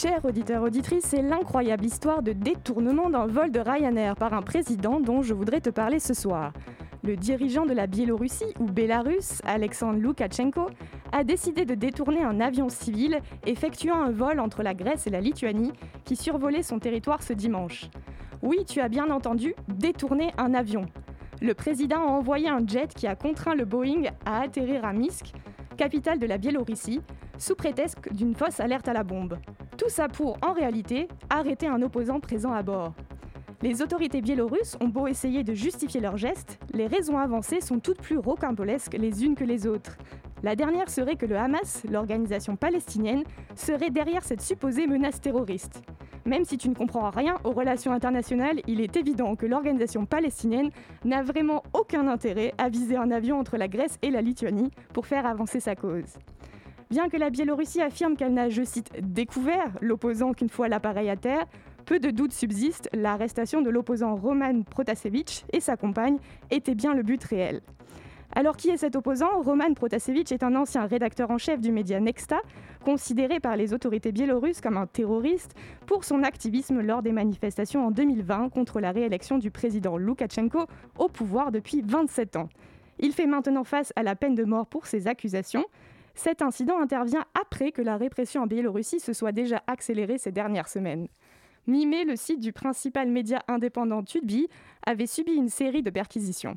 Chers auditeurs auditrices, c'est l'incroyable histoire de détournement d'un vol de Ryanair par un président dont je voudrais te parler ce soir. Le dirigeant de la Biélorussie ou Bélarus, Alexandre Loukachenko, a décidé de détourner un avion civil effectuant un vol entre la Grèce et la Lituanie qui survolait son territoire ce dimanche. Oui, tu as bien entendu, détourner un avion. Le président a envoyé un jet qui a contraint le Boeing à atterrir à Minsk, capitale de la Biélorussie, sous prétexte d'une fausse alerte à la bombe. Tout ça pour, en réalité, arrêter un opposant présent à bord. Les autorités biélorusses ont beau essayer de justifier leurs gestes, les raisons avancées sont toutes plus rocambolesques les unes que les autres. La dernière serait que le Hamas, l'organisation palestinienne, serait derrière cette supposée menace terroriste. Même si tu ne comprends rien aux relations internationales, il est évident que l'organisation palestinienne n'a vraiment aucun intérêt à viser un avion entre la Grèce et la Lituanie pour faire avancer sa cause. Bien que la Biélorussie affirme qu'elle n'a, je cite, découvert l'opposant qu'une fois l'appareil à terre, peu de doutes subsistent, l'arrestation de l'opposant Roman Protasevich et sa compagne était bien le but réel. Alors qui est cet opposant? Roman Protasevich est un ancien rédacteur en chef du média Nexta, considéré par les autorités biélorusses comme un terroriste pour son activisme lors des manifestations en 2020 contre la réélection du président Loukachenko au pouvoir depuis 27 ans. Il fait maintenant face à la peine de mort pour ses accusations. Cet incident intervient après que la répression en Biélorussie se soit déjà accélérée ces dernières semaines. Mi-mai, le site du principal média indépendant Tudbi avait subi une série de perquisitions.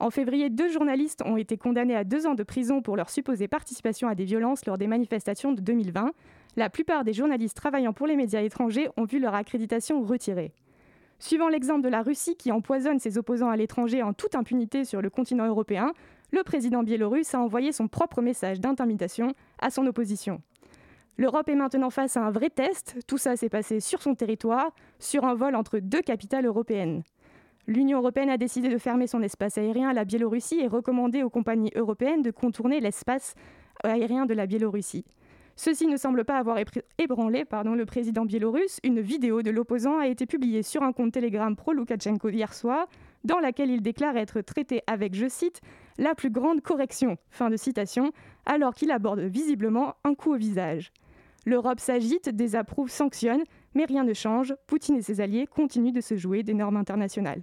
En février, deux journalistes ont été condamnés à deux ans de prison pour leur supposée participation à des violences lors des manifestations de 2020. La plupart des journalistes travaillant pour les médias étrangers ont vu leur accréditation retirée. Suivant l'exemple de la Russie qui empoisonne ses opposants à l'étranger en toute impunité sur le continent européen, le président biélorusse a envoyé son propre message d'intimidation à son opposition. L'Europe est maintenant face à un vrai test. Tout ça s'est passé sur son territoire, sur un vol entre deux capitales européennes. L'Union européenne a décidé de fermer son espace aérien à la Biélorussie et recommandé aux compagnies européennes de contourner l'espace aérien de la Biélorussie. Ceci ne semble pas avoir ébranlé le président biélorusse. Une vidéo de l'opposant a été publiée sur un compte Telegram pro-Loukachenko hier soir, dans laquelle il déclare être traité avec, je cite, la plus grande correction, fin de citation, alors qu'il aborde visiblement un coup au visage. L'Europe s'agite, désapprouve, sanctionne, mais rien ne change. Poutine et ses alliés continuent de se jouer des normes internationales.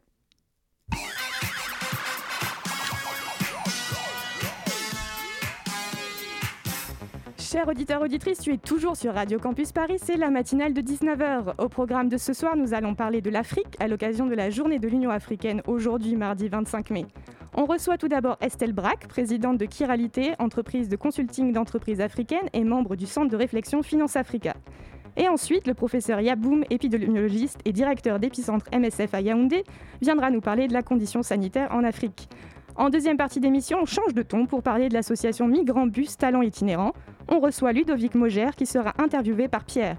Chers auditeurs, auditrices, tu es toujours sur Radio Campus Paris, c'est la matinale de 19h. Au programme de ce soir, nous allons parler de l'Afrique à l'occasion de la journée de l'Union africaine, aujourd'hui mardi 25 mai. On reçoit tout d'abord Estelle Braque, présidente de Kiralité, entreprise de consulting d'entreprises africaines et membre du Centre de réflexion Finance Africa. Et ensuite, le professeur Yaboum, épidémiologiste et directeur d'épicentre MSF à Yaoundé, viendra nous parler de la condition sanitaire en Afrique. En deuxième partie d'émission, on change de ton pour parler de l'association Migrants Bus Talents Itinérants. On reçoit Ludovic Mogère qui sera interviewé par Pierre.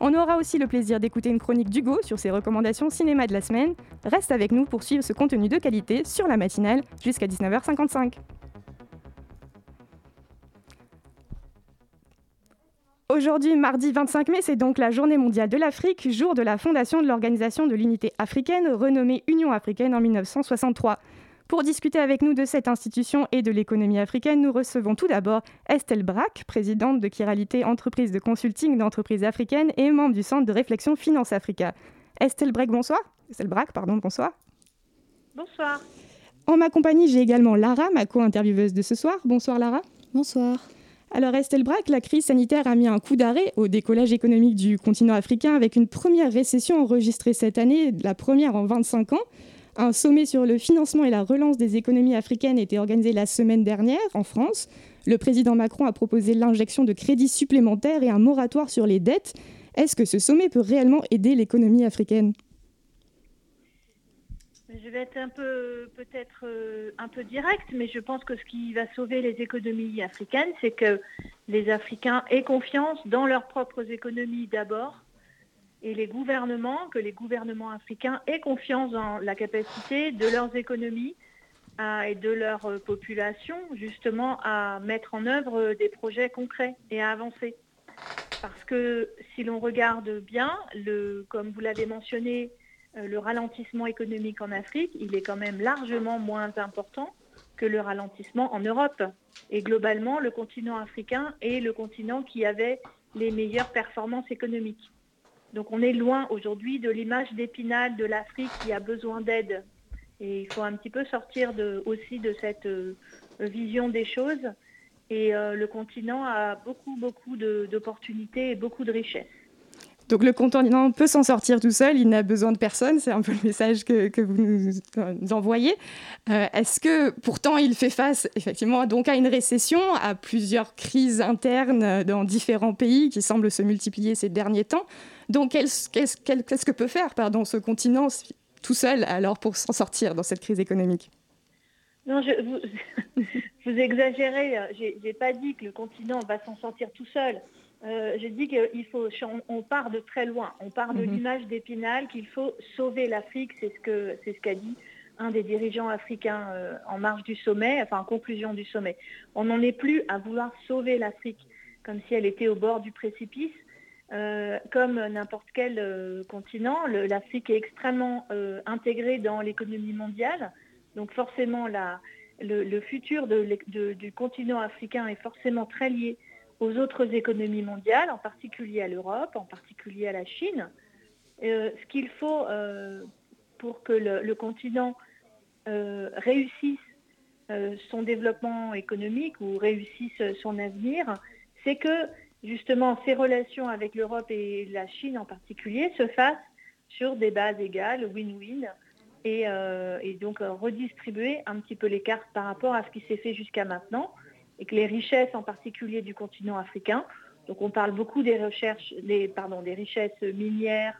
On aura aussi le plaisir d'écouter une chronique d'Hugo sur ses recommandations cinéma de la semaine. Reste avec nous pour suivre ce contenu de qualité sur la matinale jusqu'à 19h55. Aujourd'hui, mardi 25 mai, c'est donc la journée mondiale de l'Afrique, jour de la fondation de l'Organisation de l'Unité africaine, renommée Union africaine en 1963. Pour discuter avec nous de cette institution et de l'économie africaine, nous recevons tout d'abord Estelle Braque, présidente de Kiralité, entreprise de consulting d'entreprises africaines et membre du Centre de réflexion Finance Africa. Estelle Braque, bonsoir. Estelle Braque, pardon, bonsoir. Bonsoir. En ma compagnie, j'ai également Lara, ma co-intervieweuse de ce soir. Bonsoir Lara. Bonsoir. Alors Estelle Braque, la crise sanitaire a mis un coup d'arrêt au décollage économique du continent africain avec une première récession enregistrée cette année, la première en 25 ans. Un sommet sur le financement et la relance des économies africaines a été organisé la semaine dernière en France. Le président Macron a proposé l'injection de crédits supplémentaires et un moratoire sur les dettes. Est-ce que ce sommet peut réellement aider l'économie africaine? Je vais être un peu peut-être euh, un peu direct, mais je pense que ce qui va sauver les économies africaines, c'est que les Africains aient confiance dans leurs propres économies d'abord, et les gouvernements, que les gouvernements africains aient confiance dans la capacité de leurs économies et de leur euh, population justement à mettre en œuvre des projets concrets et à avancer. Parce que si l'on regarde bien, comme vous l'avez mentionné, euh, le ralentissement économique en Afrique, il est quand même largement moins important que le ralentissement en Europe. Et globalement, le continent africain est le continent qui avait les meilleures performances économiques. Donc on est loin aujourd'hui de l'image d'épinal de l'Afrique qui a besoin d'aide. Et il faut un petit peu sortir aussi de cette euh, vision des choses. Et euh, le continent a beaucoup, beaucoup d'opportunités et beaucoup de richesses. Donc le continent peut s'en sortir tout seul, il n'a besoin de personne, c'est un peu le message que, vous nous, envoyez. Euh, est-ce que pourtant il fait face effectivement donc à une récession, à plusieurs crises internes dans différents pays qui semblent se multiplier ces derniers temps? Donc qu'est-ce que peut faire pardon, ce continent tout seul alors pour s'en sortir dans cette crise économique? Non, vous, vous exagérez. J'ai pas dit que le continent va s'en sortir tout seul. Euh, j'ai dit qu'il faut, on, part de très loin. On part de mhm. l'image d'Épinal qu'il faut sauver l'Afrique. C'est ce que, c'est ce qu'a dit un des dirigeants africains euh, en marge du sommet, enfin en conclusion du sommet. On n'en est plus à vouloir sauver l'Afrique comme si elle était au bord du précipice. Euh, comme n'importe quel continent, l'Afrique est extrêmement intégrée dans l'économie mondiale. Donc forcément, le, futur du continent africain est forcément très lié aux autres économies mondiales, en particulier à l'Europe, en particulier à la Chine. Euh, ce qu'il faut euh, pour que le, continent euh, réussisse son développement économique ou réussisse son avenir, c'est que justement ces relations avec l'Europe et la Chine en particulier se fassent sur des bases égales, win-win, et, et, donc redistribuer un petit peu les cartes par rapport à ce qui s'est fait jusqu'à maintenant et que les richesses en particulier du continent africain, donc on parle beaucoup des, recherches, des, pardon, des richesses minières,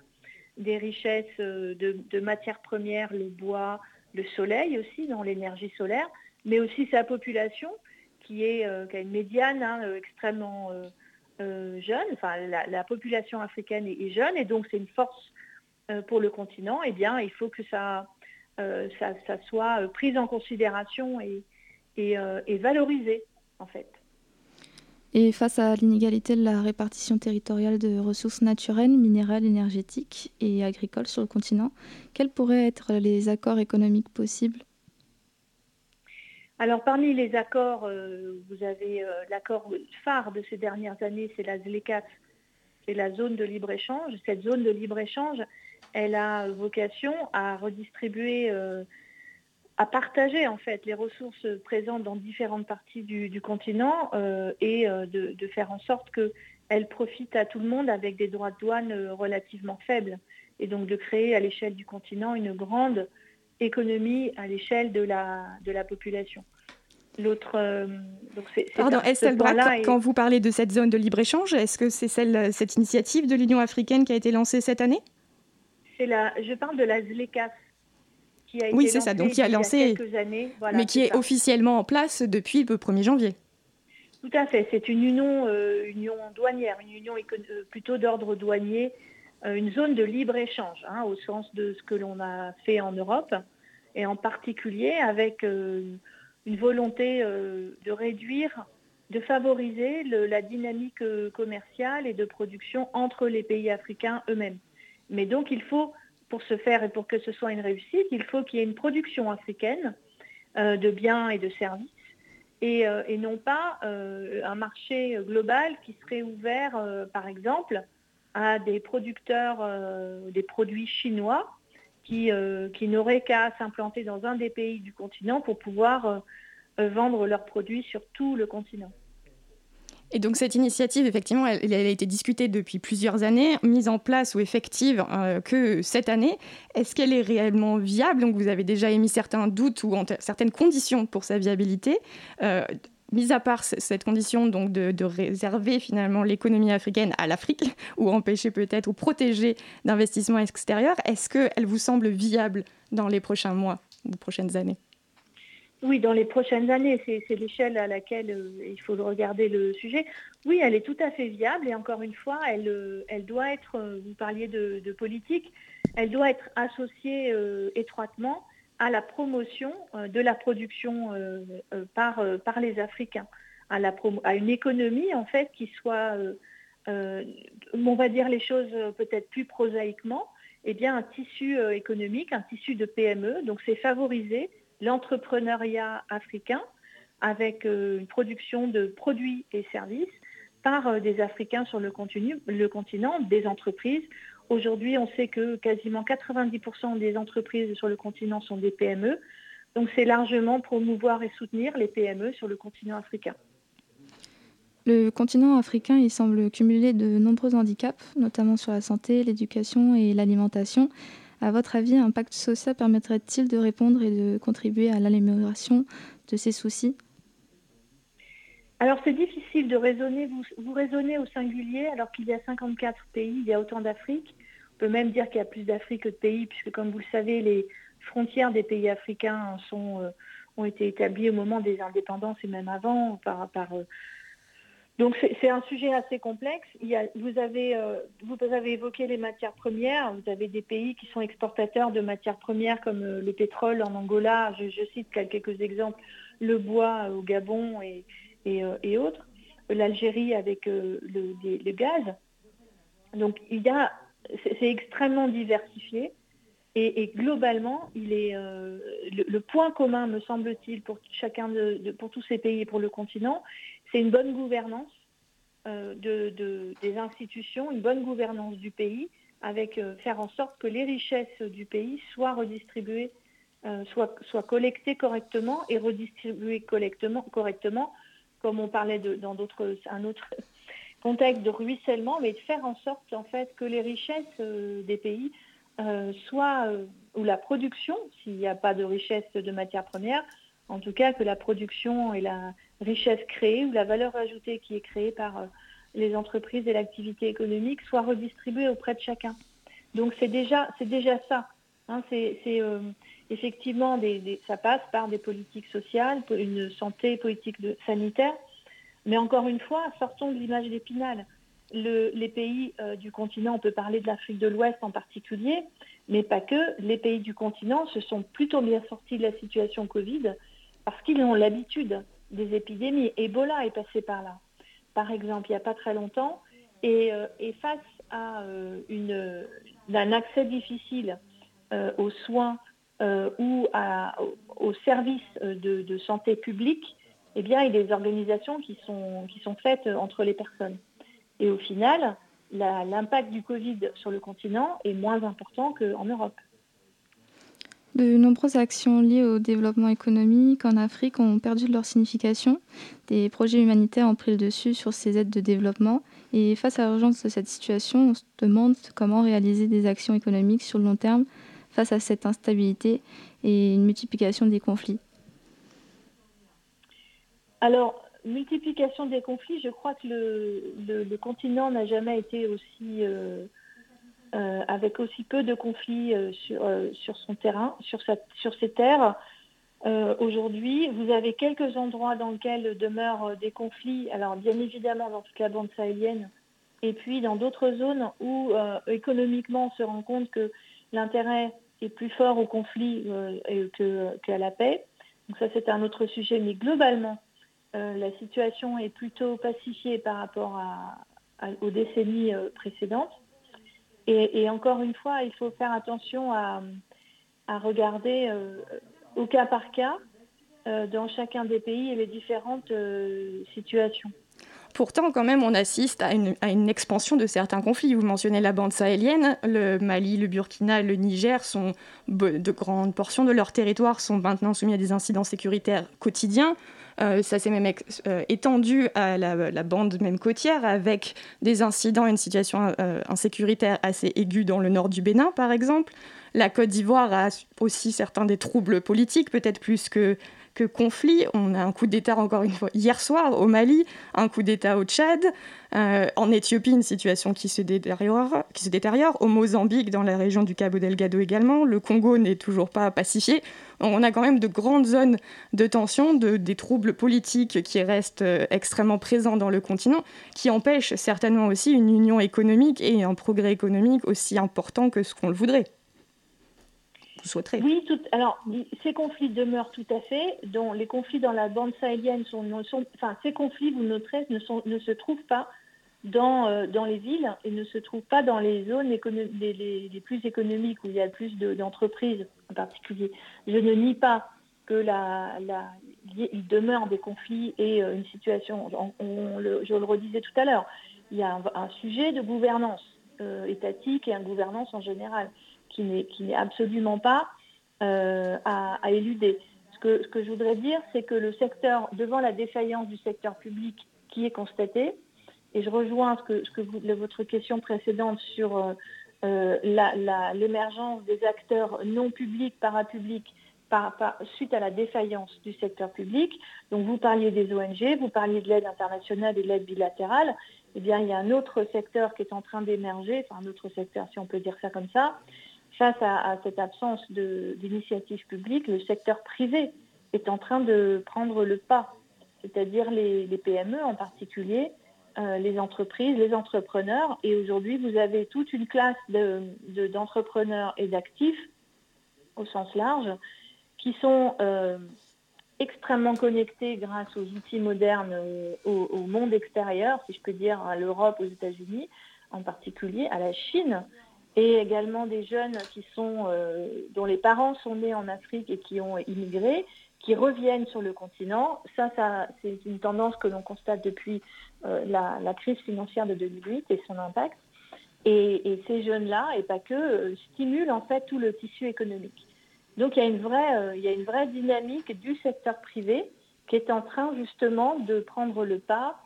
des richesses euh, de, matières premières, le bois, le soleil aussi, dans l'énergie solaire, mais aussi sa population qui, est, euh, a une médiane hein, euh, extrêmement jeune, enfin la, population africaine est, jeune et donc c'est une force pour le continent, et eh bien il faut que ça, ça, soit pris en considération et, et valorisé en fait. Et face à l'inégalité de la répartition territoriale de ressources naturelles, minérales, énergétiques et agricoles sur le continent, quels pourraient être les accords économiques possibles? Alors parmi les accords, euh, vous avez euh, l'accord phare de ces dernières années, c'est la ZLECAF, c'est la zone de libre-échange. Cette zone de libre-échange, elle a vocation à redistribuer euh, à partager en fait les ressources présentes dans différentes parties du, continent euh, et euh, de, faire en sorte qu'elles profitent à tout le monde avec des droits de douane euh, relativement faibles. Et donc de créer à l'échelle du continent une grande économie à l'échelle de la, de la population. L'autre, Pardon, Estelle Braque, quand vous parlez de cette zone de libre-échange, est-ce que c'est celle, cette initiative de l'Union africaine qui a été lancée cette année? La, Je parle de la ZLECAF, oui, c'est ça. Donc, qui a lancé, mais qui est, officiellement en place depuis le 1er janvier. Tout à fait. C'est une union, euh, union douanière, une union euh, plutôt d'ordre douanier, euh, une zone de libre-échange, hein, au sens de ce que l'on a fait en Europe, et en particulier avec une volonté de réduire, de favoriser la dynamique commerciale et de production entre les pays africains eux-mêmes. Mais donc, il faut pour ce faire et pour que ce soit une réussite, il faut qu'il y ait une production africaine euh, de biens et de services et, euh, non pas euh, un marché global qui serait ouvert, par exemple, à des producteurs des produits chinois qui, qui n'auraient qu'à s'implanter dans un des pays du continent pour pouvoir vendre leurs produits sur tout le continent. Et donc cette initiative, effectivement, elle, a été discutée depuis plusieurs années, mise en place ou effective euh, que cette année. Est-ce qu'elle est réellement viable? Donc vous avez déjà émis certains doutes ou certaines conditions pour sa viabilité. Euh, mis à part cette condition donc de, réserver finalement l'économie africaine à l'Afrique ou empêcher peut-être ou protéger d'investissements extérieurs, est-ce qu'elle vous semble viable dans les prochains mois ou prochaines années? Oui, dans les prochaines années, c'est l'échelle à laquelle euh, il faut regarder le sujet. Oui, elle est tout à fait viable et encore une fois, elle, euh, doit être, euh, vous parliez de, politique, elle doit être associée étroitement à la promotion de la production par, les Africains, à, à une économie en fait qui soit, on va dire les choses peut-être plus prosaïquement, eh bien un tissu économique, un tissu de PME, donc c'est favoriser l'entrepreneuriat africain avec euh, une production de produits et services par des Africains sur le continent, des entreprises. Aujourd'hui, on sait que quasiment 90% des entreprises sur le continent sont des PME. Donc c'est largement promouvoir et soutenir les PME sur le continent africain. Le continent africain, il semble cumuler de nombreux handicaps, notamment sur la santé, l'éducation et l'alimentation. À votre avis, un pacte social permettrait-il de répondre et de contribuer à l'amélioration de ces soucis? Alors c'est difficile de raisonner, vous, raisonnez au singulier alors qu'il y a 54 pays, il y a autant d'Afrique. On peut même dire qu'il y a plus d'Afrique que de pays, puisque comme vous le savez, les frontières des pays africains sont, euh, ont été établies au moment des indépendances et même avant par, par euh, donc c'est un sujet assez complexe. vous, avez, euh, vous avez évoqué les matières premières. Vous avez des pays qui sont exportateurs de matières premières comme euh, le pétrole en Angola. Je, cite quelques exemples. Le bois au Gabon et, euh, autres. L'Algérie avec le, gaz. Donc il y a, c'est extrêmement diversifié. Et, globalement, il est, le, point commun, me semble-t-il, pour chacun de, pour tous ces pays et pour le continent, c'est une bonne gouvernance euh, de, des institutions, une bonne gouvernance du pays, avec euh, faire en sorte que les richesses du pays soient redistribuées, euh, soient, collectées correctement et redistribuées correctement, correctement comme on parlait dans un autre contexte de ruissellement, mais de faire en sorte fait que les richesses des pays soient, ou la production, s'il n'y a pas de richesse de matières premières, en tout cas que la production et la richesse créée ou la valeur ajoutée qui est créée par euh, les entreprises et l'activité économique soit redistribuée auprès de chacun. Donc c'est déjà, déjà ça. Hein. euh, effectivement, ça passe par des politiques sociales, une santé politique sanitaire. Mais encore une fois, sortons de l'image d'Épinal. les pays euh, du continent, on peut parler de l'Afrique de l'Ouest en particulier, mais pas que. Les pays du continent se sont plutôt bien sortis de la situation Covid parce qu'ils ont l'habitude des épidémies. Ebola est passé par là, par exemple, il n'y a pas très longtemps. Et, euh, face à euh, une, un accès difficile euh, aux soins ou aux services de, santé publique, eh bien, il y a des organisations qui sont, qui sont faites entre les personnes. Et au final, l'impact du Covid sur le continent est moins important qu'en Europe. De nombreuses actions liées au développement économique en Afrique ont perdu leur signification. Des projets humanitaires ont pris le dessus sur ces aides de développement. Et face à l'urgence de cette situation, on se demande comment réaliser des actions économiques sur le long terme face à cette instabilité et une multiplication des conflits. Alors, multiplication des conflits, je crois que le, continent n'a jamais été aussi... Euh, euh, avec aussi peu de conflits euh, sur, euh, sur, son terrain, sur, sa, sur ses terres. Aujourd'hui, vous avez quelques endroits dans lesquels demeurent des conflits, alors bien évidemment dans toute la bande sahélienne, et puis dans d'autres zones où économiquement on se rend compte que l'intérêt est plus fort au conflit qu'à la paix. Donc ça c'est un autre sujet, mais globalement, la situation est plutôt pacifiée par rapport aux décennies précédentes. Et, encore une fois, il faut faire attention à, regarder euh, au cas par cas euh, dans chacun des pays et les différentes euh, situations. Pourtant, quand même, on assiste à une, expansion de certains conflits. Vous mentionnez la bande sahélienne, le Mali, le Burkina, le Niger de grandes portions de leur territoire sont maintenant soumis à des incidents sécuritaires quotidiens. Euh, ça s'est même euh, étendu à la, bande même côtière avec des incidents une situation euh, insécuritaire assez aiguë dans le nord du Bénin, par exemple. La Côte d'Ivoire a aussi certains des troubles politiques, peut-être plus que que conflit. On a un coup d'État encore une fois hier soir au Mali, un coup d'État au Tchad, euh, en Éthiopie une situation qui se, détériore, qui se détériore, au Mozambique dans la région du Cabo Delgado également, le Congo n'est toujours pas pacifié. On a quand même de grandes zones de tension, de, des troubles politiques qui restent euh, extrêmement présents dans le continent, qui empêchent certainement aussi une union économique et un progrès économique aussi important que ce qu'on le voudrait. Oui, alors ces conflits demeurent tout à fait. Dont les conflits dans la bande sahélienne sont, sont enfin ces conflits, vous noterez, ne, sont, ne se trouvent pas dans, euh, dans les villes et ne se trouvent pas dans les zones les, les, plus économiques où il y a le plus d'entreprises en particulier. Je ne nie pas que la, il demeure des conflits et une situation, je le redisais tout à l'heure, il y a un, sujet de gouvernance étatique et une gouvernance en général qui n'est absolument pas à, éluder. Ce que, je voudrais dire, c'est que le secteur, devant la défaillance du secteur public qui est constatée, et je rejoins ce que, ce que votre question précédente sur euh, euh, l'émergence des acteurs non publics, parapublics, par, suite à la défaillance du secteur public. Donc vous parliez des ONG, vous parliez de l'aide internationale et de l'aide bilatérale. Eh bien, il y a un autre secteur qui est en train d'émerger, enfin un autre secteur si on peut dire ça comme ça, face à, cette absence d'initiative publique, le secteur privé est en train de prendre le pas, c'est-à-dire les, PME en particulier, euh, les entreprises, les entrepreneurs. Et aujourd'hui, vous avez toute une classe d'entrepreneurs et d'actifs, au sens large, qui sont euh, extrêmement connectés grâce aux outils modernes euh, au, monde extérieur, si je peux dire à l'Europe, aux États-Unis en particulier, à la Chine, et également des jeunes qui sont, dont les parents sont nés en Afrique et qui ont immigré, qui reviennent sur le continent. Ça, ça c'est une tendance que l'on constate depuis euh, la, crise financière de 2008 et son impact. Et, ces jeunes-là, et pas que, euh, stimulent en fait tout le tissu économique. Donc il y a une vraie, euh, il y a une vraie dynamique du secteur privé qui est en train justement de prendre le pas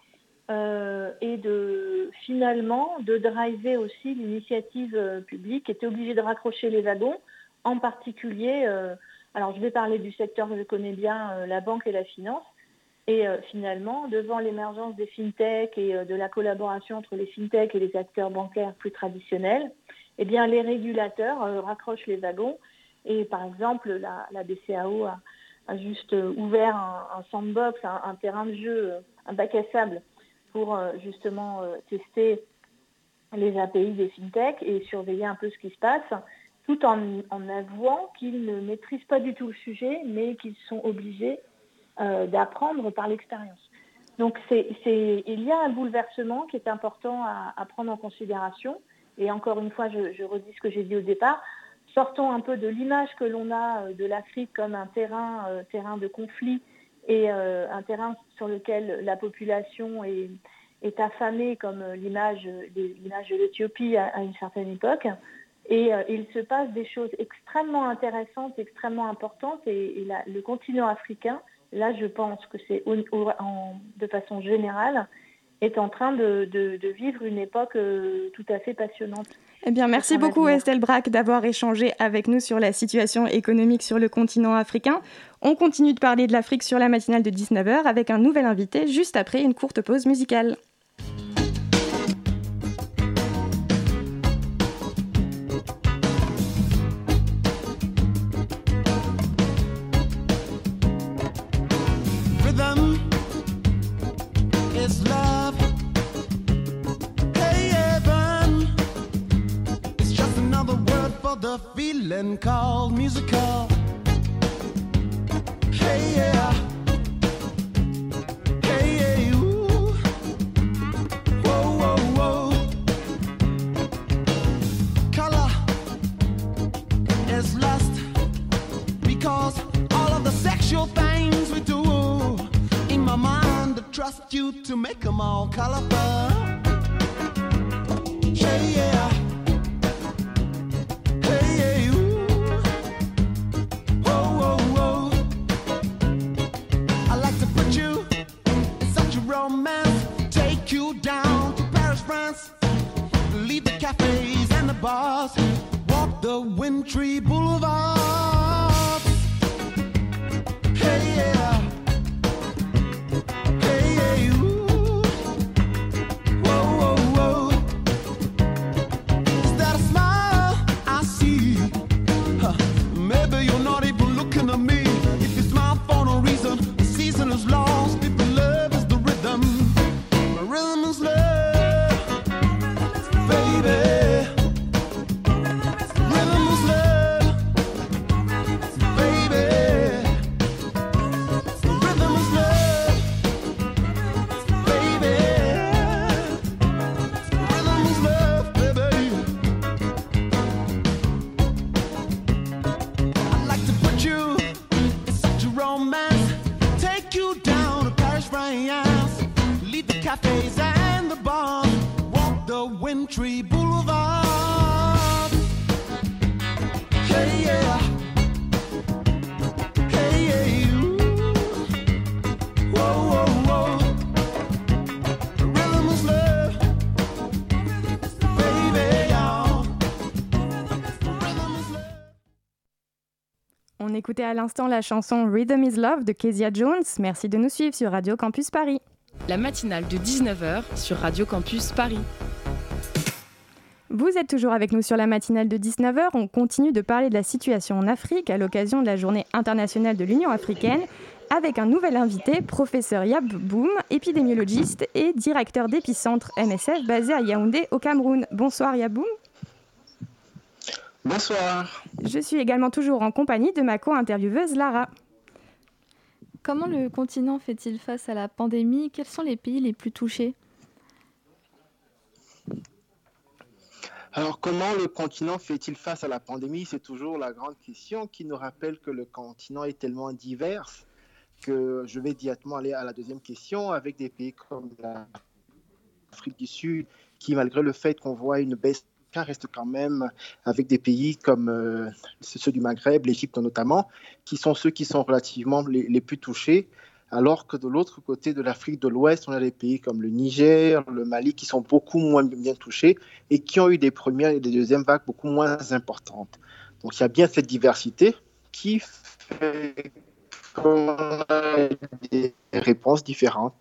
et de finalement de driver aussi l'initiative publique qui était obligée de raccrocher les wagons, en particulier alors je vais parler du secteur que je connais bien, euh, la banque et la finance. Et euh, finalement, devant l'émergence des fintechs et euh, de la collaboration entre les fintechs et les acteurs bancaires plus traditionnels, eh bien, les régulateurs raccrochent les wagons. Et par exemple, la, BCAO a, juste ouvert un, sandbox, un, terrain de jeu, un bac à sable pour justement tester les API des fintechs et surveiller un peu ce qui se passe tout en, avouant qu'ils ne maîtrisent pas du tout le sujet, mais qu'ils sont obligés euh, d'apprendre par l'expérience. Donc il y a un bouleversement qui est important à, prendre en considération. Et encore une fois, je, redis ce que j'ai dit au départ. Sortons un peu de l'image que l'on a euh, de l'Afrique comme un terrain, euh, de conflit et un terrain sur lequel la population est, affamée comme l'image de l'Éthiopie à, une certaine époque. Et euh, il se passe des choses extrêmement intéressantes, extrêmement importantes. Et, le continent africain, là, je pense que c'est de façon générale, est en train de, vivre une époque euh, tout à fait passionnante. Eh bien, merci beaucoup Estelle Braque d'avoir échangé avec nous sur la situation économique sur le continent africain. On continue de parler de l'Afrique sur la matinale de 19h avec un nouvel invité juste après une courte pause musicale. Feeling called musical. On écoutait à l'instant la chanson Rhythm is Love de Kezia Jones. Merci de nous suivre sur Radio Campus Paris. La matinale de 19h sur Radio Campus Paris. Vous êtes toujours avec nous sur la matinale de 19h. On continue de parler de la situation en Afrique à l'occasion de la journée internationale de l'Union africaine avec un nouvel invité, professeur Yab Boum, épidémiologiste et directeur d'épicentre MSF basé à Yaoundé au Cameroun. Bonsoir Yab Boum. Bonsoir. Je suis également toujours en compagnie de ma co-intervieweuse Lara. Comment le continent fait-il face à la pandémie? Quels sont les pays les plus touchés? Alors, comment le continent fait-il face à la pandémie? C'est toujours la grande question qui nous rappelle que le continent est tellement divers que je vais directement aller à la deuxième question avec des pays comme l'Afrique du Sud qui, malgré le fait qu'on voit une baisse reste quand même avec des pays comme euh, ceux du Maghreb, l'Égypte notamment, qui sont ceux qui sont relativement les, plus touchés, alors que de l'autre côté de l'Afrique de l'Ouest, on a des pays comme le Niger, le Mali, qui sont beaucoup moins bien touchés et qui ont eu des premières et des deuxièmes vagues beaucoup moins importantes. Donc il y a bien cette diversité qui fait qu'on a des réponses différentes.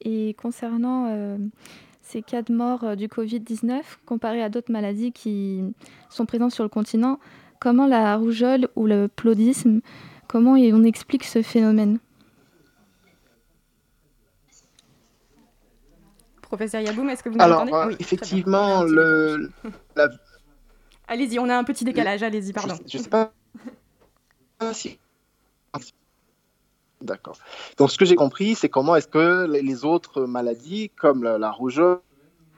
Et concernant euh, ces cas de mort euh, du Covid-19, comparés à d'autres maladies qui sont présentes sur le continent, comment la rougeole ou le plodisme, comment on explique ce phénomène? Professeur Yaboum, est-ce que vous Alors, m'entendez? euh, Oui, effectivement, le, la. Allez-y, on a un petit décalage, allez-y, pardon. Je, je sais pas si. D'accord. Donc, ce que j'ai compris, c'est comment est-ce que les- autres maladies, comme la, rougeole,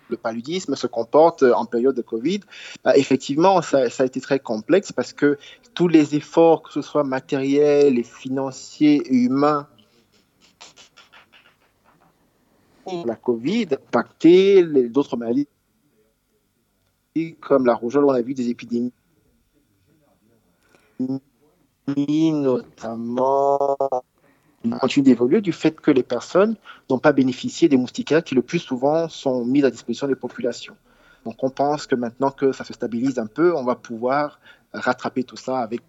le paludisme, se comportent en période de Covid. Bah, effectivement, ça, a été très complexe parce que tous les efforts, que ce soit matériels et financiers et humains, la Covid, impacté d'autres maladies comme la rougeole, on a vu des épidémies notamment continue d'évoluer du fait que les personnes n'ont pas bénéficié des moustiquaires qui le plus souvent sont mis à disposition des populations. Donc on pense que maintenant que ça se stabilise un peu, on va pouvoir rattraper tout ça avec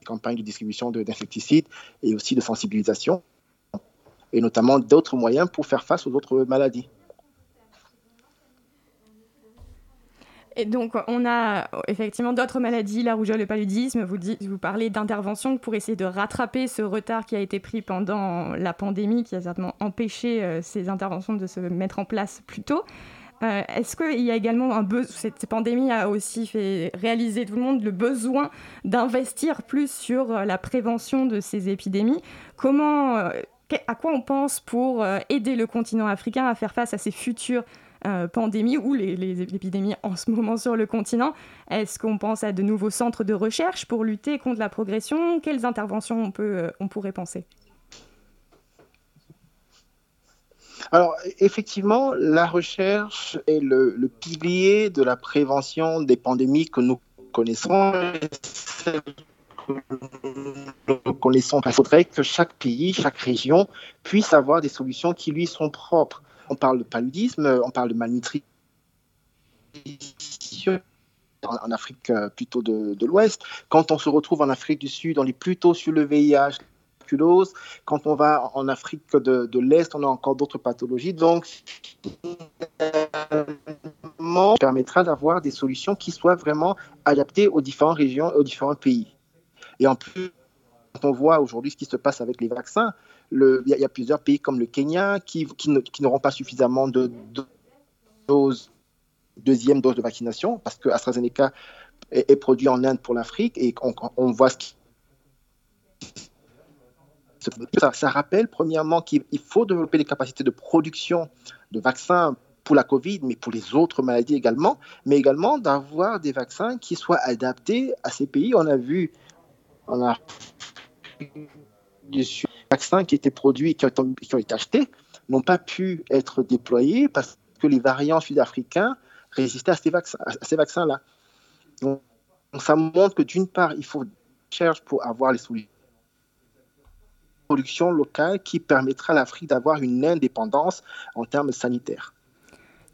des campagnes de distribution de- d'insecticides et aussi de sensibilisation, et notamment d'autres moyens pour faire face aux autres maladies. Et donc, on a effectivement d'autres maladies, la rougeole, le paludisme. Vous, vous parlez d'interventions pour essayer de rattraper ce retard qui a été pris pendant la pandémie, qui a certainement empêché euh, ces interventions de se mettre en place plus tôt. Euh, Est-ce qu'il y a également un besoin, cette pandémie a aussi fait réaliser tout le monde le besoin d'investir plus sur euh, la prévention de ces épidémies? Comment, à quoi on pense pour aider le continent africain à faire face à ces futures euh, pandémies ou les, épidémies en ce moment sur le continent Est-ce qu'on pense à de nouveaux centres de recherche pour lutter contre la progression? Quelles interventions on, peut, euh, on pourrait penser? Alors, effectivement, la recherche est le, le pilier de la prévention des pandémies que nous connaissons. Nous connaissons. Il faudrait que chaque pays, chaque région puisse avoir des solutions qui lui sont propres. On parle de paludisme, on parle de malnutrition en, Afrique euh, plutôt de, l'Ouest. Quand on se retrouve en Afrique du Sud, on est plutôt sur le VIH, tuberculose. Quand on va en Afrique de, l'Est, on a encore d'autres pathologies. Donc, finalement, permettra d'avoir des solutions qui soient vraiment adaptées aux différentes régions aux différents pays. Et en plus, quand on voit aujourd'hui ce qui se passe avec les vaccins, il y, a- plusieurs pays comme le Kenya qui, qui n'auront pas suffisamment de, deuxième dose de vaccination, parce que AstraZeneca est, produit en Inde pour l'Afrique et on, voit ce qui ça, ça rappelle premièrement qu'il il faut développer des capacités de production de vaccins pour la Covid, mais pour les autres maladies également, mais également d'avoir des vaccins qui soient adaptés à ces pays. On a vu des vaccins qui étaient produits, ont, qui ont été achetés n'ont pas pu être déployés parce que les variants sud-africains résistaient à ces, vaccins, à ces vaccins-là. Donc, ça montre que d'une part, il faut chercher pour avoir les solutions production locale qui permettra à l'Afrique d'avoir une indépendance en termes sanitaires.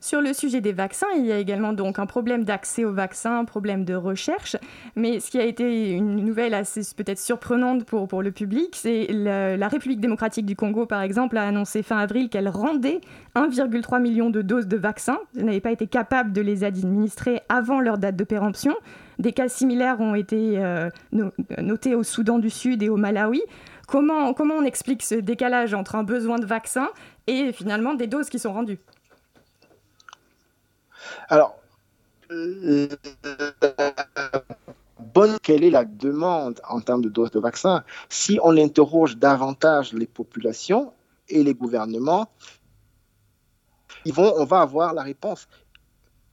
Sur le sujet des vaccins, il y a également donc un problème d'accès aux vaccins, un problème de recherche. Mais ce qui a été une nouvelle assez peut-être surprenante pour, le public, c'est la, République démocratique du Congo, par exemple, a annoncé fin avril qu'elle rendait 1,3 million de doses de vaccins. Elle n'avait pas été capable de les administrer avant leur date de péremption. Des cas similaires ont été euh, notés au Soudan du Sud et au Malawi. Comment, comment on explique ce décalage entre un besoin de vaccins et finalement des doses qui sont rendues? Alors, bonne, quelle est la demande en termes de doses de vaccins Si on interroge davantage les populations et les gouvernements, on va avoir la réponse.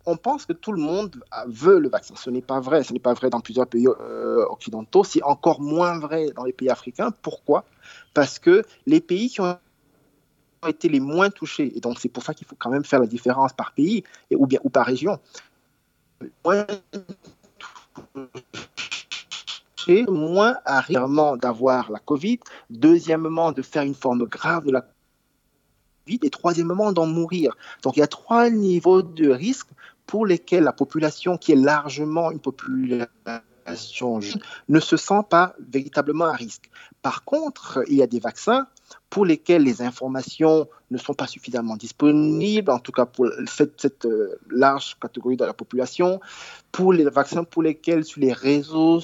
On pense que tout le monde veut le vaccin. Ce n'est pas vrai. Ce n'est pas vrai dans plusieurs pays euh, occidentaux. C'est encore moins vrai dans les pays africains. Pourquoi? Parce que les pays qui ont été les moins touchés. Et donc, c'est pour ça qu'il faut quand même faire la différence par pays et, ou, bien, ou par région. Moins touchés, moins à d'avoir la Covid. Deuxièmement, de faire une forme grave de la Covid. Et troisièmement, d'en mourir. Donc, il y a trois niveaux de risque pour lesquels la population, qui est largement une population ne se sent pas véritablement à risque. Par contre, il y a des vaccins pour lesquels les informations ne sont pas suffisamment disponibles, en tout cas pour cette, euh, large catégorie de la population, pour les vaccins pour lesquels sur les réseaux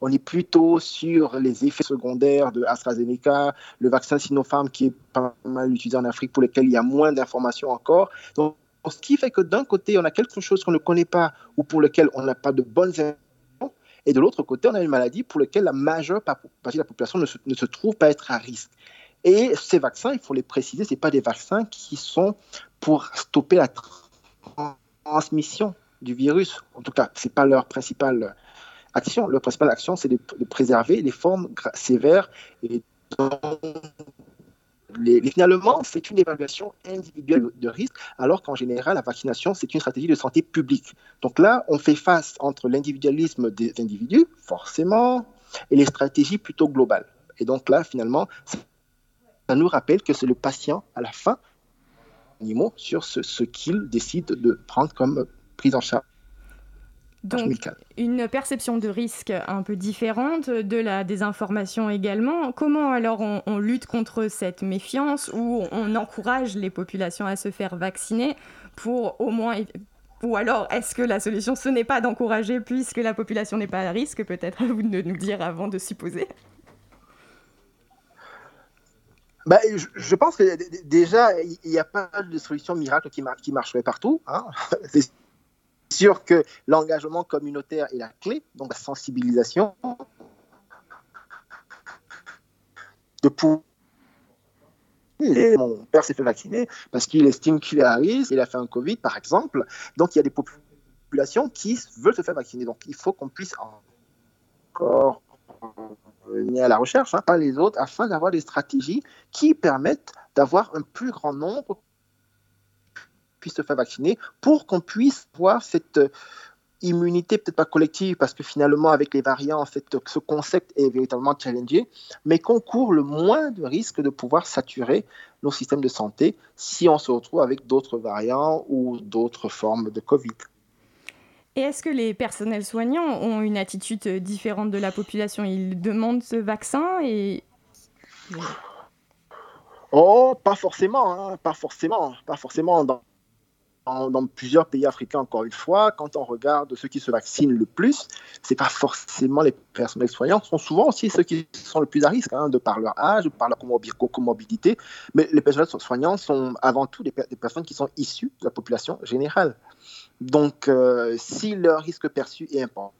on est plutôt sur les effets secondaires de AstraZeneca, le vaccin Sinopharm qui est pas mal utilisé en Afrique, pour lequel il y a moins d'informations encore. Donc, ce qui fait que d'un côté, on a quelque chose qu'on ne connaît pas ou pour lequel on n'a pas de bonnes informations, et de l'autre côté, on a une maladie pour laquelle la majeure partie de la population ne se, trouve pas être à risque. Et ces vaccins, il faut les préciser, ce pas des vaccins qui sont pour stopper la transmission du virus. En tout cas, ce n'est pas leur principale action. Leur principale action, c'est de, de, préserver les formes sévères et finalement, c'est une évaluation individuelle de risque, alors qu'en général, la vaccination, c'est une stratégie de santé publique. Donc là, on fait face entre l'individualisme des individus, forcément, et les stratégies plutôt globales. Et donc là, finalement, ça nous rappelle que c'est le patient, à la fin, animaux sur ce qu'il décide de prendre comme prise en charge donc, une perception de risque un peu différente, de la désinformation également. Comment alors on, on, lutte contre cette méfiance ou on encourage les populations à se faire vacciner pour au moins... Ou alors est-ce que la solution ce n'est pas d'encourager puisque la population n'est pas à risque? Peut-être à vous de nous dire avant de supposer. Bah, je, je, pense que déjà, il n'y a pas de solution miracle qui, mar qui marcherait partout. Hein sûr que l'engagement communautaire est la clé, donc la sensibilisation. Mon père s'est fait vacciner parce qu'il estime qu'il est à risque, il a fait un Covid par exemple. Donc il y a des populations qui veulent se faire vacciner. Donc il faut qu'on puisse encore venir à la recherche, hein, pas les autres, afin d'avoir des stratégies qui permettent d'avoir un plus grand nombre puisse se faire vacciner pour qu'on puisse voir cette euh, immunité, peut-être pas collective, parce que finalement, avec les variants, fait, ce concept est véritablement challengé, mais qu'on court le moins de risque de pouvoir saturer nos systèmes de santé si on se retrouve avec d'autres variants ou d'autres formes de Covid. Et est-ce que les personnels soignants ont une attitude différente de la population? Ils demandent ce vaccin et... Oh, pas forcément, hein, pas forcément, pas forcément. Dans, dans plusieurs pays africains, encore une fois, quand on regarde ceux qui se vaccinent le plus, ce n'est pas forcément les soignants, ce sont souvent aussi ceux qui sont le plus à risque, hein, de par leur âge, de par leur comorbidité. Mais les personnels soignants sont avant tout des, personnes qui sont issues de la population générale. Donc, euh, si leur risque perçu est important,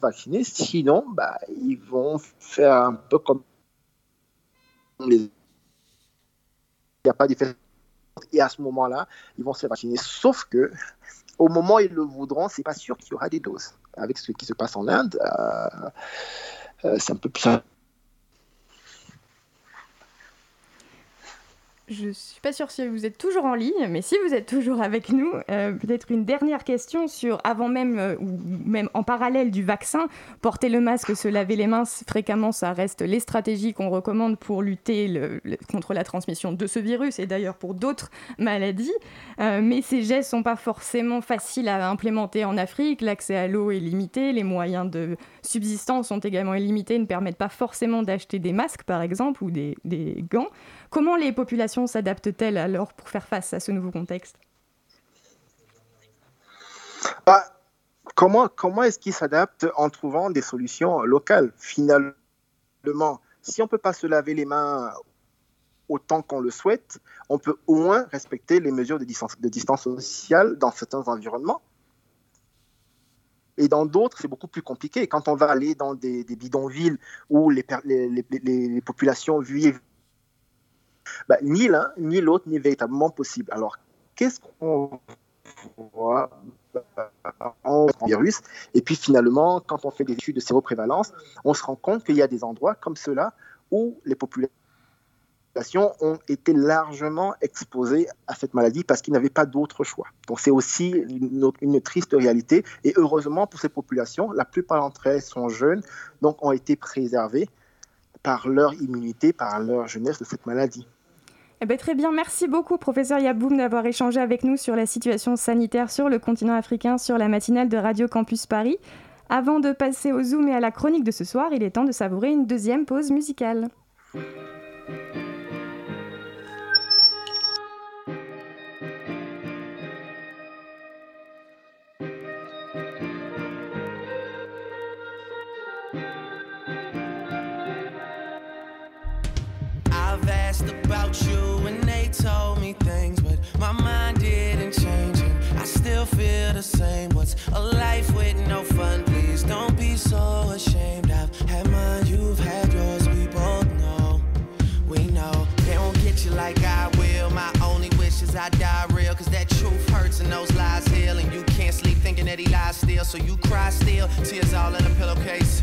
vacciner, sinon, bah, ils vont faire un peu comme. Il n'y a pas d'effet et à ce moment-là, ils vont se vacciner. Sauf que, au moment où ils le voudront, c'est pas sûr qu'il y aura des doses. Avec ce qui se passe en Inde, euh, euh, c'est un peu plus. Je suis pas sûre si vous êtes toujours en ligne, mais si vous êtes toujours avec nous, euh, peut-être une dernière question sur, avant même euh, ou même en parallèle du vaccin, porter le masque, se laver les mains fréquemment, ça reste les stratégies qu'on recommande pour lutter contre la transmission de ce virus et d'ailleurs pour d'autres maladies. Euh, mais ces gestes sont pas forcément faciles à implémenter en Afrique. L'accès à l'eau est limité, les moyens de subsistance sont également illimités, ne permettent pas forcément d'acheter des masques par exemple ou des gants. Comment les populations s'adaptent-elles alors pour faire face à ce nouveau contexte? Bah, Comment, comment est-ce qu'ils s'adaptent en trouvant des solutions locales Finalement, si on ne peut pas se laver les mains autant qu'on le souhaite, on peut au moins respecter les mesures de distance, sociale dans certains environnements. Et dans d'autres, c'est beaucoup plus compliqué. Quand on va aller dans des, bidonvilles où les, les populations vivent bah, ni l'un ni l'autre n'est véritablement possible. Alors, qu'est-ce qu'on voit en virus? Et puis finalement, quand on fait des études de séroprévalence, on se rend compte qu'il y a des endroits comme ceux-là où les populations ont été largement exposées à cette maladie parce qu'ils n'avaient pas d'autre choix. Donc c'est aussi une, une, triste réalité. Et heureusement pour ces populations, la plupart d'entre elles sont jeunes, donc ont été préservées par leur immunité, par leur jeunesse de cette maladie. Eh ben, très bien, merci beaucoup professeur Yaboum d'avoir échangé avec nous sur la situation sanitaire sur le continent africain sur la matinale de Radio Campus Paris. Avant de passer au Zoom et à la chronique de ce soir, il est temps de savourer une deuxième pause musicale. A life with no fun. Please don't be so ashamed. I've had mine, you've had yours. We both know, we know. They won't get you like I will. My only wish is I die real. Cause that truth hurts and those lies heal. And you can't sleep thinking that he lies still. So you cry still. Tears all in a pillowcase.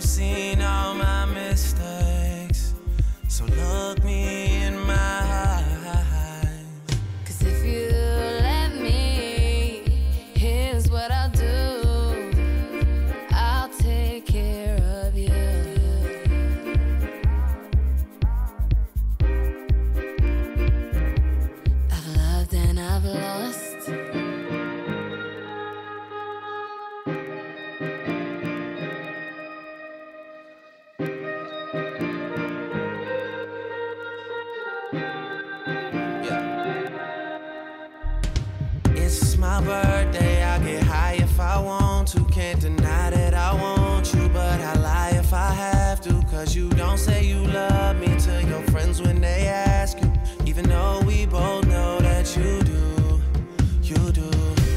seen all my mistakes. So look me get high if I want to. Can't deny that I want you, but I lie if I have to. Cause you don't say you love me to your friends when they ask you. Even though we both know that you do. You do.